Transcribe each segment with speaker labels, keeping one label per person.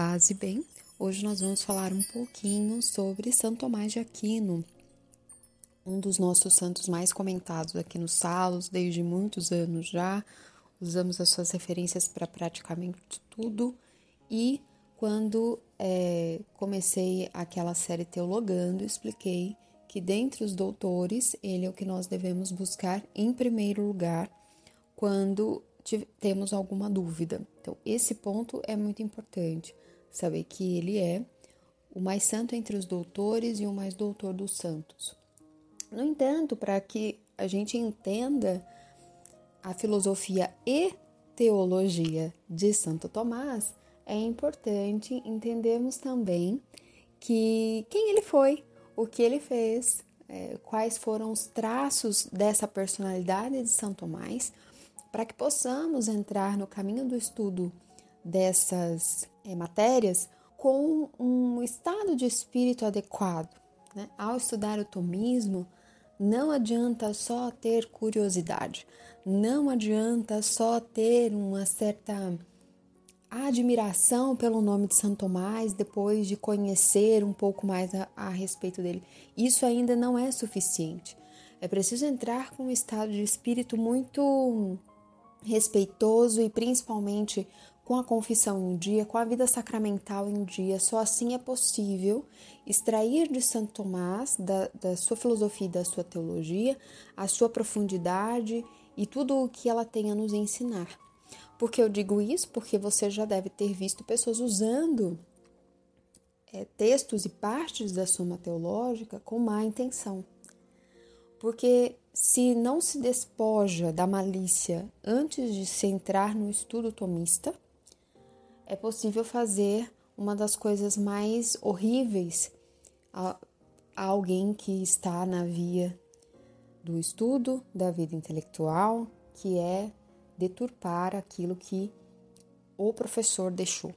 Speaker 1: paz e bem. Hoje nós vamos falar um pouquinho sobre Santo Tomás de Aquino, um dos nossos santos mais comentados aqui nos salos desde muitos anos já. Usamos as suas referências para praticamente tudo e quando é, comecei aquela série Teologando, expliquei que dentre os doutores, ele é o que nós devemos buscar em primeiro lugar quando temos alguma dúvida. Então, esse ponto é muito importante, saber que ele é o mais santo entre os doutores e o mais doutor dos santos. No entanto, para que a gente entenda a filosofia e teologia de Santo Tomás, é importante entendermos também que quem ele foi, o que ele fez, é, quais foram os traços dessa personalidade de São Tomás, para que possamos entrar no caminho do estudo dessas é, matérias com um estado de espírito adequado. Né? Ao estudar o tomismo, não adianta só ter curiosidade, não adianta só ter uma certa admiração pelo nome de Santo Tomás depois de conhecer um pouco mais a, a respeito dele. Isso ainda não é suficiente. É preciso entrar com um estado de espírito muito respeitoso e principalmente com a confissão em dia, com a vida sacramental em dia. Só assim é possível extrair de Santo Tomás, da, da sua filosofia e da sua teologia, a sua profundidade e tudo o que ela tem a nos ensinar. Por que eu digo isso? Porque você já deve ter visto pessoas usando é, textos e partes da Suma Teológica com má intenção. Porque se não se despoja da malícia antes de se entrar no estudo tomista, é possível fazer uma das coisas mais horríveis a, a alguém que está na via do estudo, da vida intelectual, que é deturpar aquilo que o professor deixou,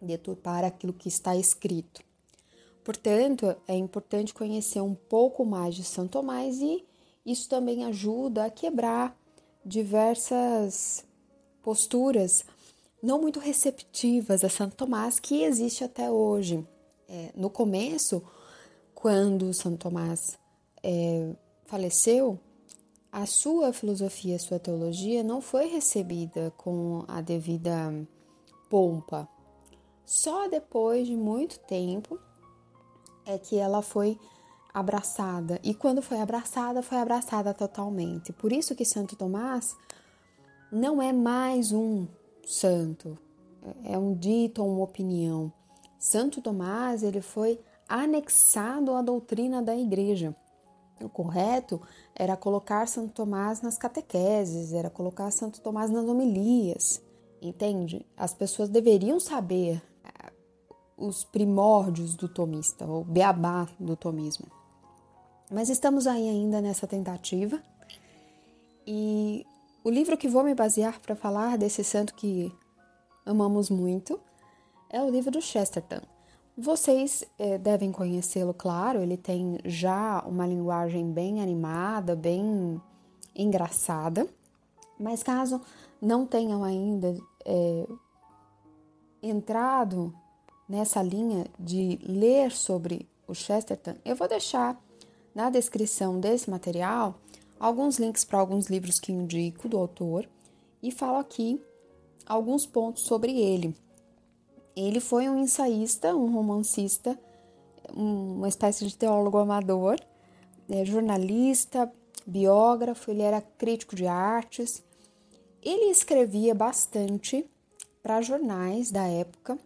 Speaker 1: deturpar aquilo que está escrito. Portanto, é importante conhecer um pouco mais de São Tomás e isso também ajuda a quebrar diversas posturas não muito receptivas a Santo Tomás que existe até hoje. É, no começo, quando Santo Tomás é, faleceu, a sua filosofia, a sua teologia não foi recebida com a devida pompa. Só depois de muito tempo é que ela foi abraçada. E quando foi abraçada, foi abraçada totalmente. Por isso que Santo Tomás não é mais um santo, é um dito ou uma opinião. Santo Tomás, ele foi anexado à doutrina da igreja. O correto era colocar Santo Tomás nas catequeses, era colocar Santo Tomás nas homilias, entende? As pessoas deveriam saber eh, os primórdios do tomista, o beabá do tomismo. Mas estamos aí ainda nessa tentativa. E o livro que vou me basear para falar desse santo que amamos muito é o livro do Chesterton. Vocês é, devem conhecê-lo, claro, ele tem já uma linguagem bem animada, bem engraçada, mas caso não tenham ainda é, entrado nessa linha de ler sobre o Chesterton, eu vou deixar na descrição desse material alguns links para alguns livros que indico do autor e falo aqui alguns pontos sobre ele. Ele foi um ensaísta, um romancista, uma espécie de teólogo amador, é, jornalista, biógrafo, ele era crítico de artes. Ele escrevia bastante para jornais da época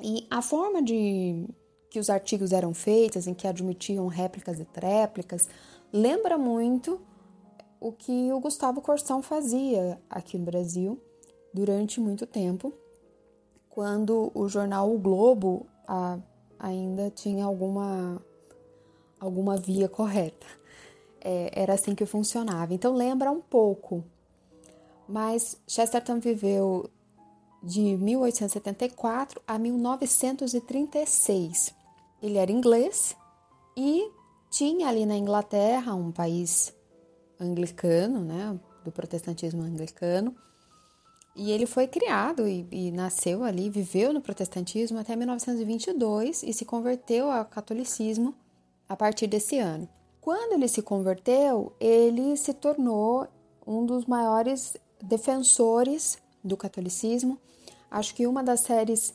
Speaker 1: e a forma de que os artigos eram feitos, em que admitiam réplicas e tréplicas, lembra muito o que o Gustavo Corsão fazia aqui no Brasil durante muito tempo quando o jornal O Globo a, ainda tinha alguma, alguma via correta. É, era assim que funcionava. Então lembra um pouco. Mas Chesterton viveu de 1874 a 1936. Ele era inglês e tinha ali na Inglaterra, um país anglicano, né, do protestantismo anglicano, E ele foi criado e, e, nasceu ali, viveu no protestantismo até 1922 e se converteu ao catolicismo a partir desse ano. Quando ele se converteu, ele se tornou um dos maiores defensores do catolicismo. Acho que uma das séries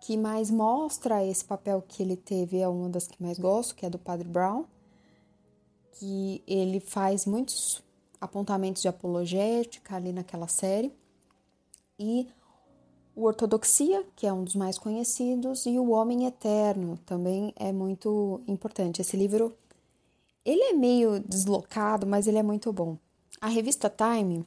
Speaker 1: que mais mostra esse papel que ele teve é uma das que mais gosto, que é do Padre Brown, que ele faz muitos apontamentos de apologética ali naquela série e o Ortodoxia, que é um dos mais conhecidos, e o Homem Eterno também é muito importante. Esse livro, ele é meio deslocado, mas ele é muito bom. A revista Time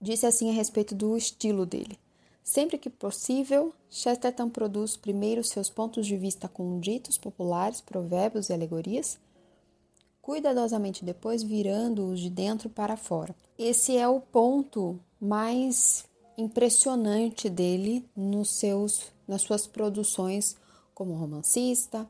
Speaker 1: disse assim a respeito do estilo dele. Sempre que possível, Chesterton produz primeiro seus pontos de vista com ditos populares, provérbios e alegorias, cuidadosamente depois virando-os de dentro para fora. Esse é o ponto mais impressionante dele nos seus, nas suas produções como romancista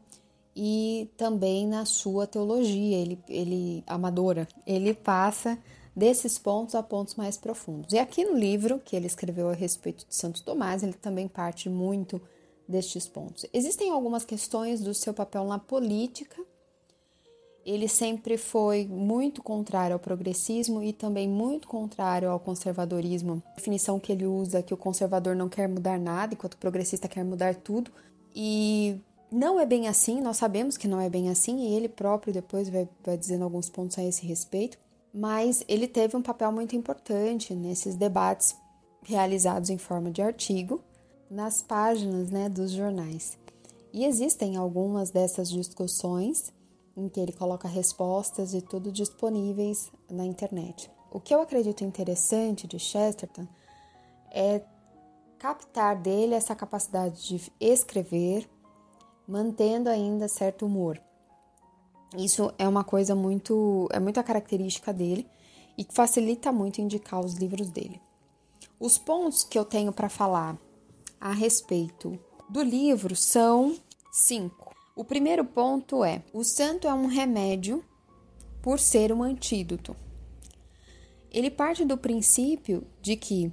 Speaker 1: e também na sua teologia, ele, ele amadora. Ele passa desses pontos a pontos mais profundos. E aqui no livro que ele escreveu a respeito de Santo Tomás, ele também parte muito destes pontos. Existem algumas questões do seu papel na política ele sempre foi muito contrário ao progressismo e também muito contrário ao conservadorismo. A definição que ele usa que o conservador não quer mudar nada, enquanto o progressista quer mudar tudo. E não é bem assim, nós sabemos que não é bem assim, e ele próprio depois vai, vai dizendo alguns pontos a esse respeito. Mas ele teve um papel muito importante nesses debates realizados em forma de artigo nas páginas né, dos jornais. E existem algumas dessas discussões em que ele coloca respostas e tudo disponíveis na internet. O que eu acredito interessante de Chesterton é captar dele essa capacidade de escrever, mantendo ainda certo humor. Isso é uma coisa muito, é muita característica dele e que facilita muito indicar os livros dele. Os pontos que eu tenho para falar a respeito do livro são cinco. O primeiro ponto é: o santo é um remédio por ser um antídoto. Ele parte do princípio de que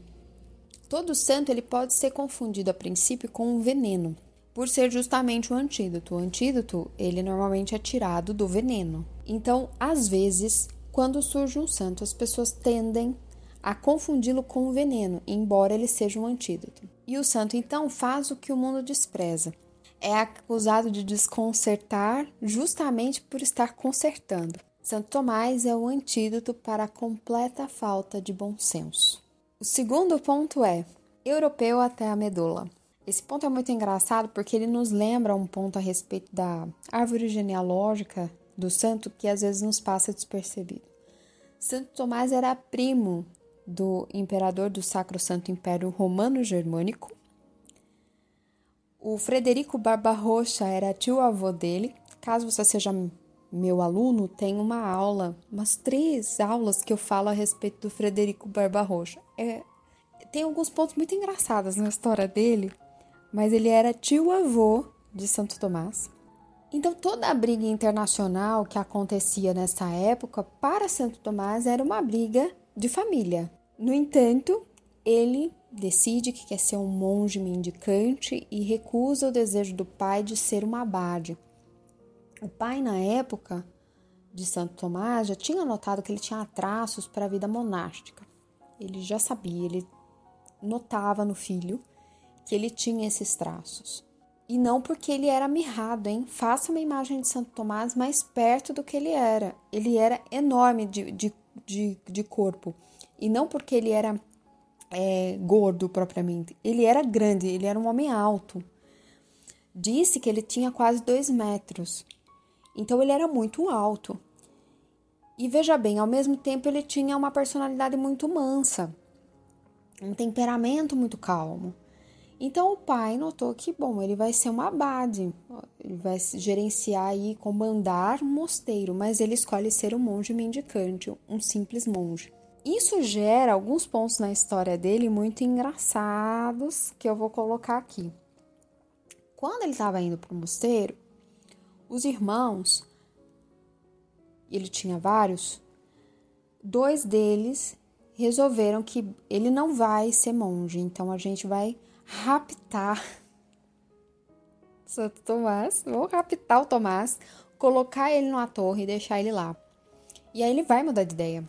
Speaker 1: todo santo ele pode ser confundido a princípio com um veneno, por ser justamente um antídoto. O antídoto, ele normalmente é tirado do veneno. Então, às vezes, quando surge um santo, as pessoas tendem a confundi-lo com o veneno, embora ele seja um antídoto. E o santo então faz o que o mundo despreza é acusado de desconcertar justamente por estar consertando. Santo Tomás é o antídoto para a completa falta de bom senso. O segundo ponto é europeu até a medula. Esse ponto é muito engraçado porque ele nos lembra um ponto a respeito da árvore genealógica do santo que às vezes nos passa despercebido. Santo Tomás era primo do imperador do Sacro Santo Império Romano Germânico o Frederico Barbarrocha era tio-avô dele. Caso você seja meu aluno, tem uma aula, umas três aulas que eu falo a respeito do Frederico Barbarrocha. É, tem alguns pontos muito engraçados na história dele, mas ele era tio-avô de Santo Tomás. Então, toda a briga internacional que acontecia nessa época para Santo Tomás era uma briga de família. No entanto, ele decide que quer ser um monge mendicante e recusa o desejo do pai de ser um abade. O pai, na época de Santo Tomás, já tinha notado que ele tinha traços para a vida monástica. Ele já sabia, ele notava no filho que ele tinha esses traços. E não porque ele era mirrado, hein? Faça uma imagem de Santo Tomás mais perto do que ele era. Ele era enorme de, de, de, de corpo. E não porque ele era é, gordo propriamente. Ele era grande, ele era um homem alto. Disse que ele tinha quase dois metros. Então ele era muito alto. E veja bem, ao mesmo tempo ele tinha uma personalidade muito mansa, um temperamento muito calmo. Então o pai notou que, bom, ele vai ser um abade, ele vai gerenciar e comandar um mosteiro, mas ele escolhe ser um monge mendicante, um simples monge. Isso gera alguns pontos na história dele muito engraçados que eu vou colocar aqui. Quando ele estava indo para o mosteiro, os irmãos, ele tinha vários, dois deles resolveram que ele não vai ser monge, então a gente vai raptar Santo Tomás, vamos raptar o Tomás, colocar ele numa torre e deixar ele lá. E aí ele vai mudar de ideia.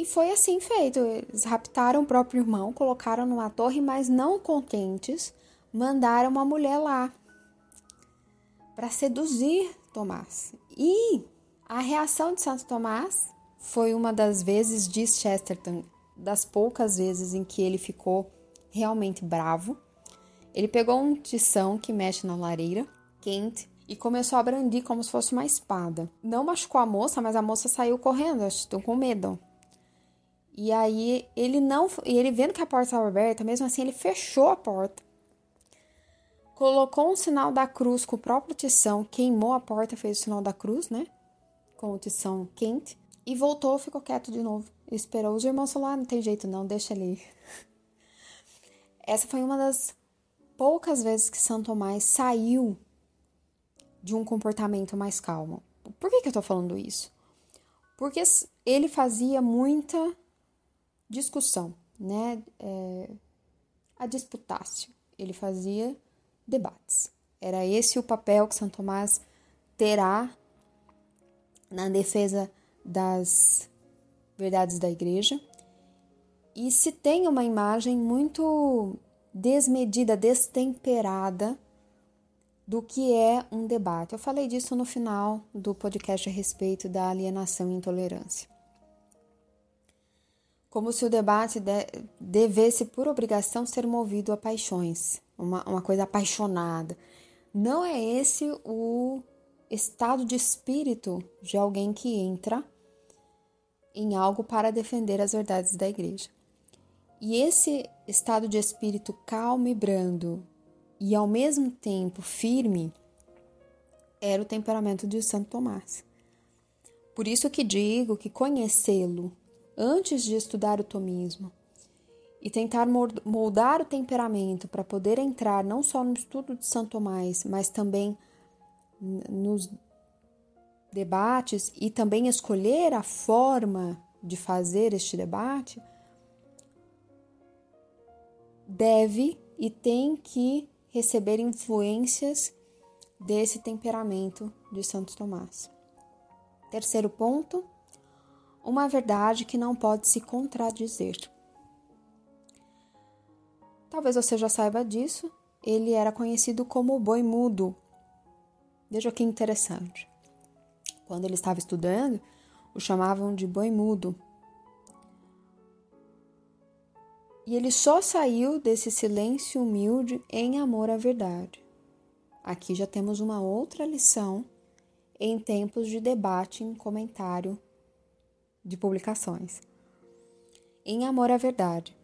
Speaker 1: E foi assim feito. Eles raptaram o próprio irmão, colocaram numa torre, mas não contentes, mandaram uma mulher lá para seduzir Tomás. E a reação de Santo Tomás foi uma das vezes, diz Chesterton, das poucas vezes em que ele ficou realmente bravo. Ele pegou um tição que mexe na lareira quente e começou a brandir como se fosse uma espada. Não machucou a moça, mas a moça saiu correndo, estou com medo. E aí ele não, e ele vendo que a porta estava aberta, mesmo assim ele fechou a porta. Colocou um sinal da cruz com o próprio tição, queimou a porta, fez o sinal da cruz, né? Com o tição quente e voltou, ficou quieto de novo. Esperou os irmãos falaram: ah, não tem jeito não, deixa ali. Essa foi uma das poucas vezes que Santo Tomás saiu de um comportamento mais calmo. Por que, que eu tô falando isso? Porque ele fazia muita discussão, né? É, a disputácio. Ele fazia debates. Era esse o papel que Santo Tomás terá na defesa das verdades da igreja. E se tem uma imagem muito desmedida, destemperada do que é um debate. Eu falei disso no final do podcast a respeito da alienação e intolerância como se o debate de, devesse, por obrigação, ser movido a paixões, uma, uma coisa apaixonada. Não é esse o estado de espírito de alguém que entra em algo para defender as verdades da igreja. E esse estado de espírito calmo e brando e ao mesmo tempo firme era o temperamento de Santo Tomás. Por isso que digo que conhecê-lo antes de estudar o tomismo e tentar moldar o temperamento para poder entrar não só no estudo de Santo Tomás, mas também nos debates e também escolher a forma de fazer este debate, deve e tem que receber influências desse temperamento de Santo Tomás. Terceiro ponto, uma verdade que não pode se contradizer. Talvez você já saiba disso, ele era conhecido como o boi mudo. Veja que interessante. Quando ele estava estudando, o chamavam de boi mudo. E ele só saiu desse silêncio humilde em amor à verdade. Aqui já temos uma outra lição em tempos de debate em comentário de publicações. Em Amor à Verdade.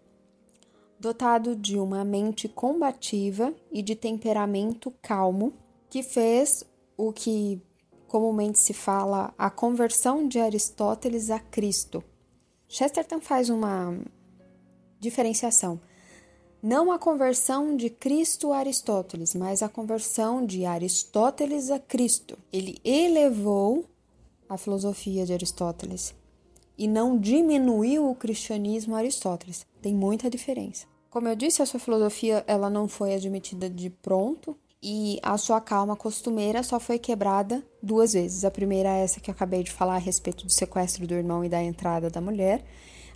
Speaker 1: Dotado de uma mente combativa e de temperamento calmo, que fez o que comumente se fala a conversão de Aristóteles a Cristo. Chesterton faz uma diferenciação. Não a conversão de Cristo a Aristóteles, mas a conversão de Aristóteles a Cristo. Ele elevou a filosofia de Aristóteles e não diminuiu o cristianismo Aristóteles. Tem muita diferença. Como eu disse, a sua filosofia ela não foi admitida de pronto e a sua calma costumeira só foi quebrada duas vezes. A primeira é essa que eu acabei de falar a respeito do sequestro do irmão e da entrada da mulher.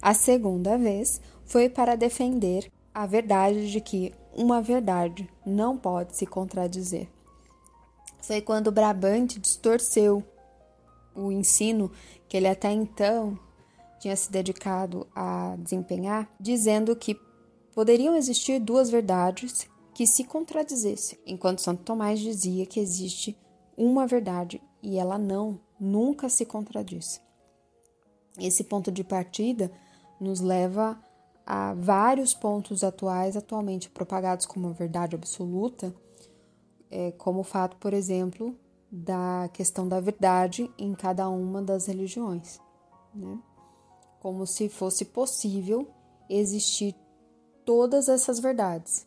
Speaker 1: A segunda vez foi para defender a verdade de que uma verdade não pode se contradizer. Foi quando Brabante distorceu o ensino que ele até então tinha se dedicado a desempenhar, dizendo que poderiam existir duas verdades que se contradizessem, enquanto Santo Tomás dizia que existe uma verdade e ela não, nunca se contradiz. Esse ponto de partida nos leva a vários pontos atuais, atualmente propagados como verdade absoluta, é, como o fato, por exemplo, da questão da verdade em cada uma das religiões. Né? Como se fosse possível existir todas essas verdades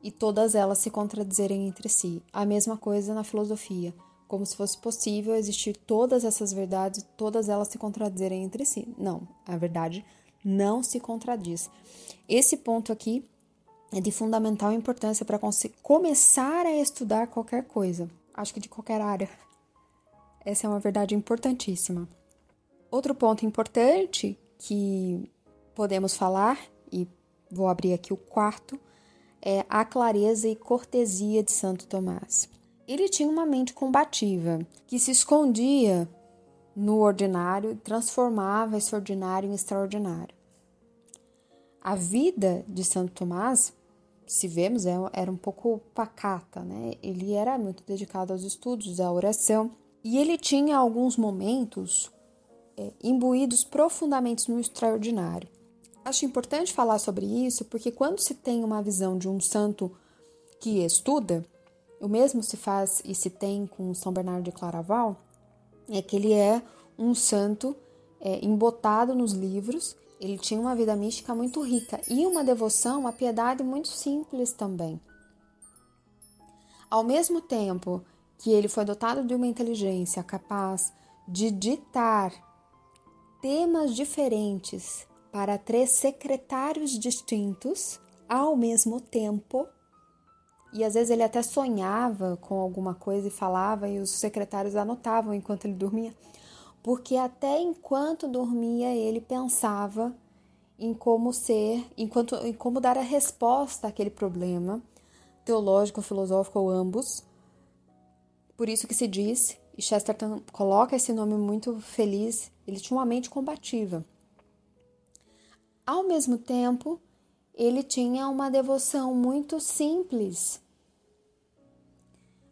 Speaker 1: e todas elas se contradizerem entre si. A mesma coisa na filosofia, como se fosse possível existir todas essas verdades, todas elas se contradizerem entre si. Não, a verdade não se contradiz. Esse ponto aqui é de fundamental importância para começar a estudar qualquer coisa, acho que de qualquer área. Essa é uma verdade importantíssima. Outro ponto importante que podemos falar, e vou abrir aqui o quarto, é a clareza e cortesia de Santo Tomás. Ele tinha uma mente combativa, que se escondia no ordinário e transformava esse ordinário em extraordinário. A vida de Santo Tomás, se vemos, é, era um pouco pacata, né? Ele era muito dedicado aos estudos, à oração, e ele tinha alguns momentos é, imbuídos profundamente no extraordinário. Acho importante falar sobre isso porque quando se tem uma visão de um santo que estuda, o mesmo se faz e se tem com São Bernardo de Claraval, é que ele é um santo é, embotado nos livros, ele tinha uma vida mística muito rica e uma devoção, uma piedade muito simples também. Ao mesmo tempo que ele foi dotado de uma inteligência capaz de ditar temas diferentes para três secretários distintos ao mesmo tempo, e às vezes ele até sonhava com alguma coisa e falava, e os secretários anotavam enquanto ele dormia, porque até enquanto dormia ele pensava em como ser, enquanto, em como dar a resposta àquele problema, teológico, filosófico ou ambos. Por isso que se diz, e Chesterton coloca esse nome muito feliz, ele tinha uma mente combativa. Ao mesmo tempo, ele tinha uma devoção muito simples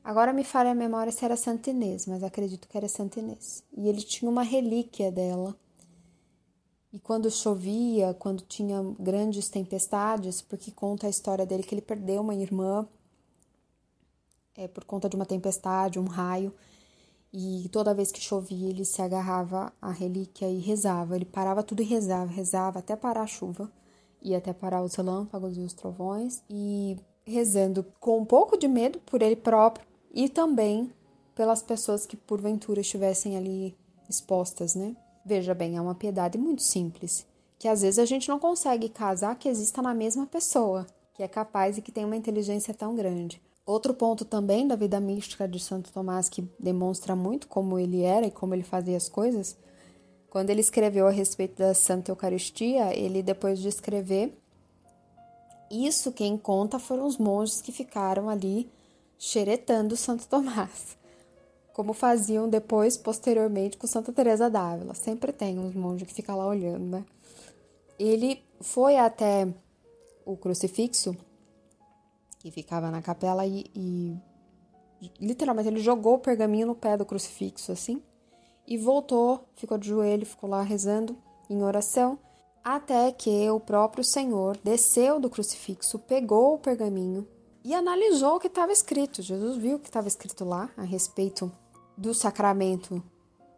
Speaker 1: Agora me falha a memória se era Santa Inês, mas acredito que era Santa Inês. E ele tinha uma relíquia dela. E quando chovia, quando tinha grandes tempestades, porque conta a história dele que ele perdeu uma irmã é, por conta de uma tempestade, um raio. E toda vez que chovia, ele se agarrava à relíquia e rezava. Ele parava tudo e rezava, rezava até parar a chuva e até parar os relâmpagos e os trovões. E rezando com um pouco de medo por ele próprio, e também pelas pessoas que porventura estivessem ali expostas, né? Veja bem, é uma piedade muito simples, que às vezes a gente não consegue casar que exista na mesma pessoa, que é capaz e que tem uma inteligência tão grande. Outro ponto também da vida mística de Santo Tomás que demonstra muito como ele era e como ele fazia as coisas, quando ele escreveu a respeito da Santa Eucaristia, ele depois de escrever, isso quem conta foram os monges que ficaram ali xeretando Santo Tomás, como faziam depois, posteriormente, com Santa Teresa d'Ávila. Sempre tem uns monges que ficam lá olhando, né? Ele foi até o crucifixo que ficava na capela e, e literalmente ele jogou o pergaminho no pé do crucifixo assim e voltou, ficou de joelho, ficou lá rezando em oração, até que o próprio Senhor desceu do crucifixo, pegou o pergaminho e analisou o que estava escrito. Jesus viu o que estava escrito lá a respeito do sacramento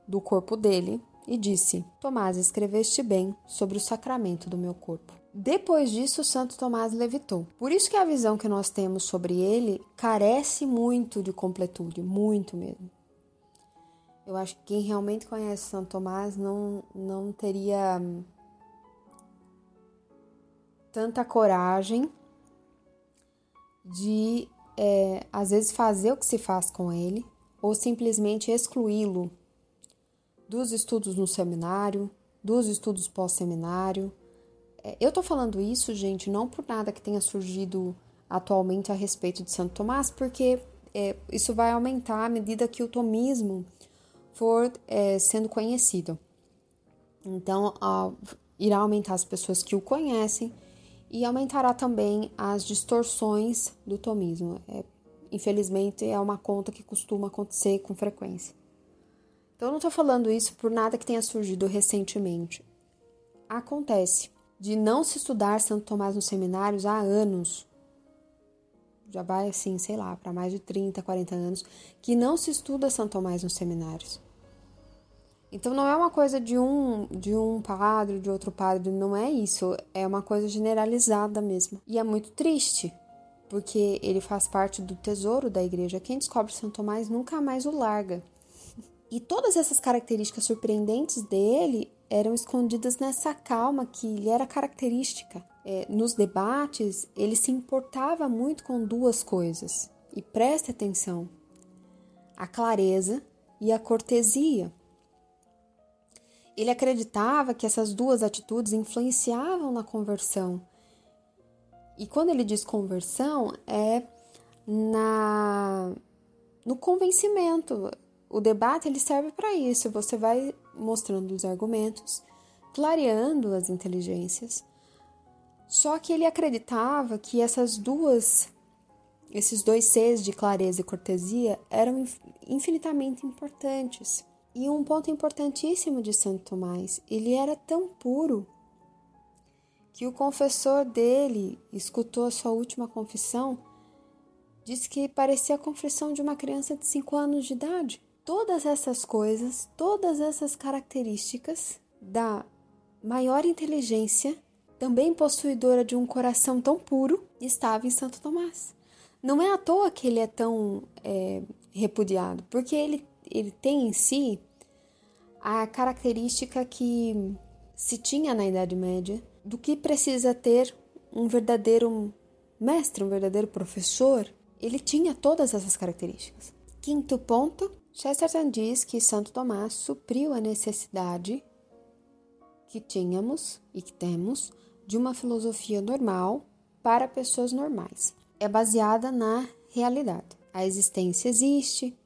Speaker 1: do corpo dele e disse: Tomás, escreveste bem sobre o sacramento do meu corpo. Depois disso, Santo Tomás levitou. Por isso que a visão que nós temos sobre ele carece muito de completude, muito mesmo. Eu acho que quem realmente conhece Santo Tomás não, não teria hum, tanta coragem de, é, às vezes, fazer o que se faz com ele ou simplesmente excluí-lo dos estudos no seminário, dos estudos pós-seminário. É, eu tô falando isso, gente, não por nada que tenha surgido atualmente a respeito de Santo Tomás, porque é, isso vai aumentar à medida que o tomismo for é, sendo conhecido. Então, irá aumentar as pessoas que o conhecem e aumentará também as distorções do tomismo. É, infelizmente, é uma conta que costuma acontecer com frequência. Então, eu não estou falando isso por nada que tenha surgido recentemente. Acontece de não se estudar Santo Tomás nos seminários há anos. Já vai assim, sei lá, para mais de 30, 40 anos, que não se estuda Santo Tomás nos seminários. Então não é uma coisa de um de um padre, de outro padre, não é isso, é uma coisa generalizada mesmo. E é muito triste, porque ele faz parte do tesouro da igreja. Quem descobre Santo Tomás nunca mais o larga. E todas essas características surpreendentes dele eram escondidas nessa calma que lhe era característica. É, nos debates, ele se importava muito com duas coisas, e preste atenção: a clareza e a cortesia. Ele acreditava que essas duas atitudes influenciavam na conversão. E quando ele diz conversão, é na no convencimento. O debate ele serve para isso. Você vai mostrando os argumentos, clareando as inteligências. Só que ele acreditava que essas duas esses dois Cs de clareza e cortesia eram infinitamente importantes. E um ponto importantíssimo de Santo Tomás, ele era tão puro que o confessor dele escutou a sua última confissão, disse que parecia a confissão de uma criança de 5 anos de idade. Todas essas coisas, todas essas características da maior inteligência, também possuidora de um coração tão puro, estava em Santo Tomás. Não é à toa que ele é tão é, repudiado, porque ele, ele tem em si a característica que se tinha na Idade Média do que precisa ter um verdadeiro mestre, um verdadeiro professor. Ele tinha todas essas características. Quinto ponto, Chesterton diz que Santo Tomás supriu a necessidade que tínhamos e que temos de uma filosofia normal para pessoas normais. É baseada na realidade. A existência existe,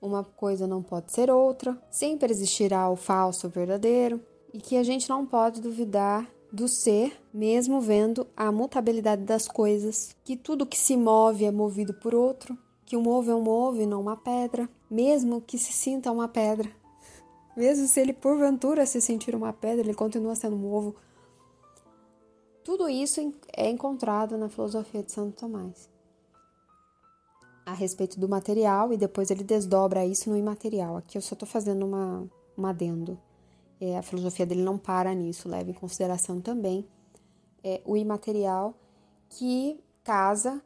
Speaker 1: uma coisa não pode ser outra, sempre existirá o falso o verdadeiro, e que a gente não pode duvidar do ser, mesmo vendo a mutabilidade das coisas, que tudo que se move é movido por outro, que um ovo é um ovo e não uma pedra, mesmo que se sinta uma pedra. Mesmo se ele porventura se sentir uma pedra, ele continua sendo um ovo. Tudo isso é encontrado na filosofia de Santo Tomás a respeito do material e depois ele desdobra isso no imaterial. Aqui eu só estou fazendo uma, um adendo. É, a filosofia dele não para nisso, leva em consideração também é, o imaterial que casa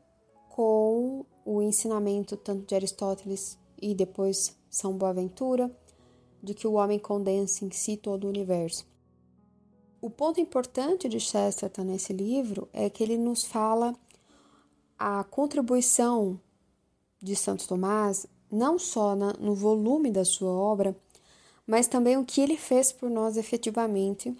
Speaker 1: com o ensinamento tanto de Aristóteles e depois São Boaventura, de que o homem condensa em si todo o universo. O ponto importante de Chesterton nesse livro é que ele nos fala a contribuição de Santo Tomás, não só na, no volume da sua obra, mas também o que ele fez por nós efetivamente.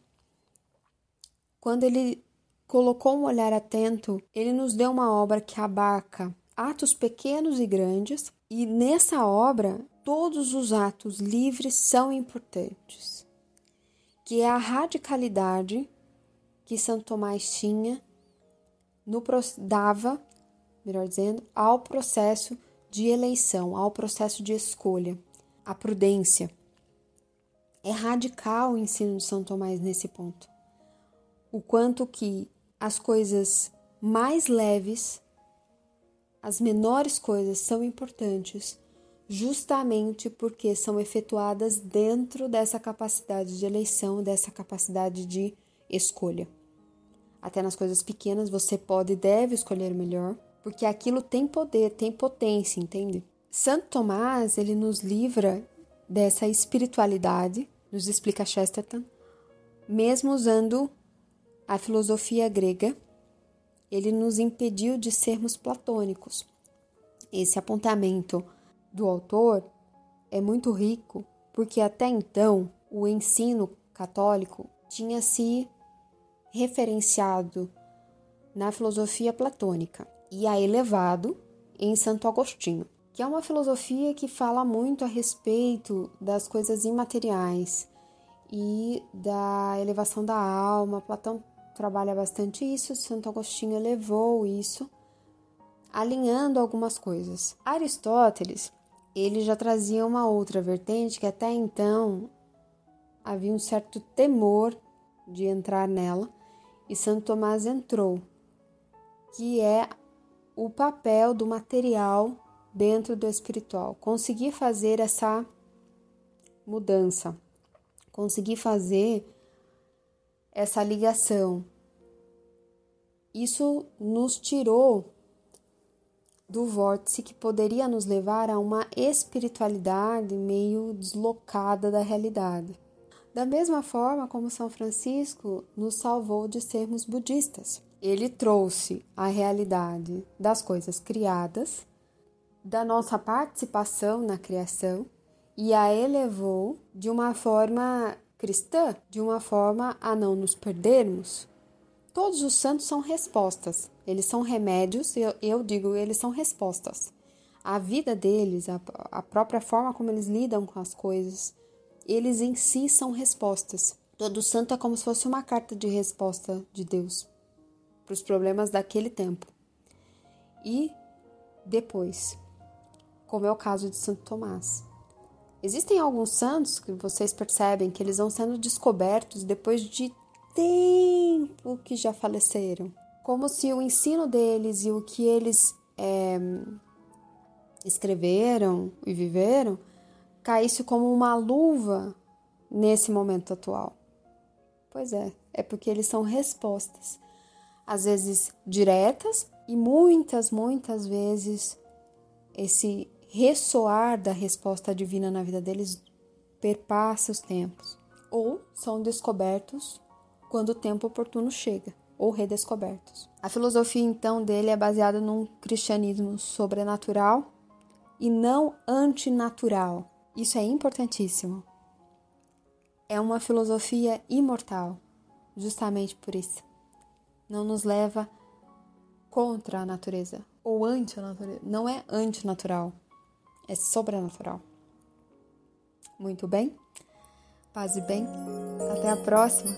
Speaker 1: Quando ele colocou um olhar atento, ele nos deu uma obra que abarca atos pequenos e grandes, e nessa obra todos os atos livres são importantes, que é a radicalidade que Santo Tomás tinha no dava, melhor dizendo, ao processo de eleição, ao processo de escolha, a prudência. É radical o ensino de São Tomás nesse ponto. O quanto que as coisas mais leves, as menores coisas são importantes, justamente porque são efetuadas dentro dessa capacidade de eleição, dessa capacidade de escolha. Até nas coisas pequenas você pode e deve escolher melhor, porque aquilo tem poder, tem potência, entende? Santo Tomás, ele nos livra dessa espiritualidade, nos explica Chesterton, mesmo usando a filosofia grega, ele nos impediu de sermos platônicos. Esse apontamento do autor é muito rico, porque até então o ensino católico tinha se referenciado na filosofia platônica e a elevado em Santo Agostinho, que é uma filosofia que fala muito a respeito das coisas imateriais e da elevação da alma. Platão trabalha bastante isso, Santo Agostinho elevou isso, alinhando algumas coisas. Aristóteles, ele já trazia uma outra vertente que até então havia um certo temor de entrar nela, e Santo Tomás entrou, que é o papel do material dentro do espiritual. Conseguir fazer essa mudança, conseguir fazer essa ligação. Isso nos tirou do vórtice que poderia nos levar a uma espiritualidade meio deslocada da realidade. Da mesma forma como São Francisco nos salvou de sermos budistas. Ele trouxe a realidade das coisas criadas, da nossa participação na criação e a elevou de uma forma cristã, de uma forma a não nos perdermos. Todos os santos são respostas, eles são remédios, eu, eu digo, eles são respostas. A vida deles, a, a própria forma como eles lidam com as coisas, eles em si são respostas. Todo santo é como se fosse uma carta de resposta de Deus para os problemas daquele tempo. E depois, como é o caso de Santo Tomás. Existem alguns santos que vocês percebem que eles vão sendo descobertos depois de tempo que já faleceram. Como se o ensino deles e o que eles é, escreveram e viveram caísse como uma luva nesse momento atual. Pois é, é porque eles são respostas, às vezes diretas e muitas, muitas vezes esse ressoar da resposta divina na vida deles perpassa os tempos, ou são descobertos quando o tempo oportuno chega, ou redescobertos. A filosofia então dele é baseada num cristianismo sobrenatural e não antinatural. Isso é importantíssimo. É uma filosofia imortal, justamente por isso. Não nos leva contra a natureza ou anti a natureza. Não é antinatural, é sobrenatural. Muito bem? Paz e bem. Até a próxima.